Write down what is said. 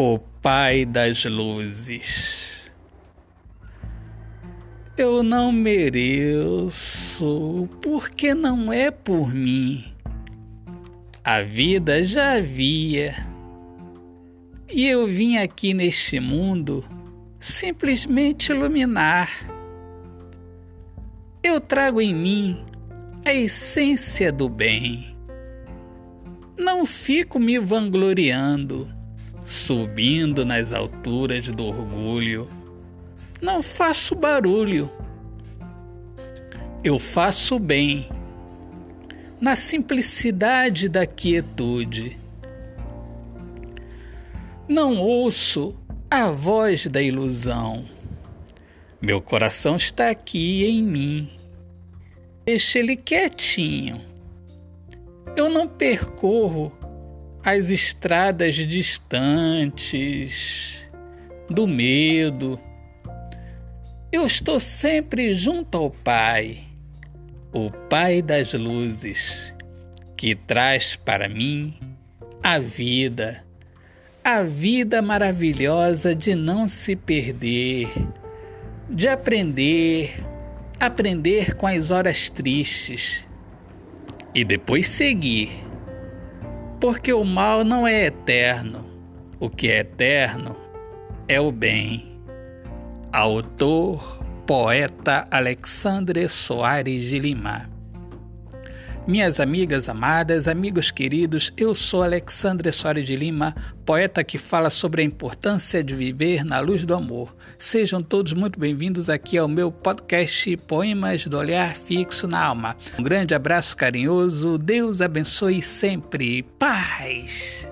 o Pai das Luzes. Eu não mereço, porque não é por mim. A vida já havia. E eu vim aqui neste mundo simplesmente iluminar. Eu trago em mim a essência do bem. Não fico me vangloriando subindo nas alturas do orgulho. Não faço barulho. Eu faço bem, na simplicidade da quietude. Não ouço a voz da ilusão. Meu coração está aqui em mim. Deixa ele quietinho. Eu não percorro as estradas distantes do medo. Eu estou sempre junto ao Pai, o Pai das luzes, que traz para mim a vida, a vida maravilhosa de não se perder, de aprender, aprender com as horas tristes e depois seguir porque o mal não é eterno. O que é eterno é o bem. Autor, poeta Alexandre Soares de Lima. Minhas amigas amadas, amigos queridos, eu sou Alexandre Soares de Lima, poeta que fala sobre a importância de viver na luz do amor. Sejam todos muito bem-vindos aqui ao meu podcast Poemas do Olhar Fixo na Alma. Um grande abraço carinhoso, Deus abençoe sempre. Paz!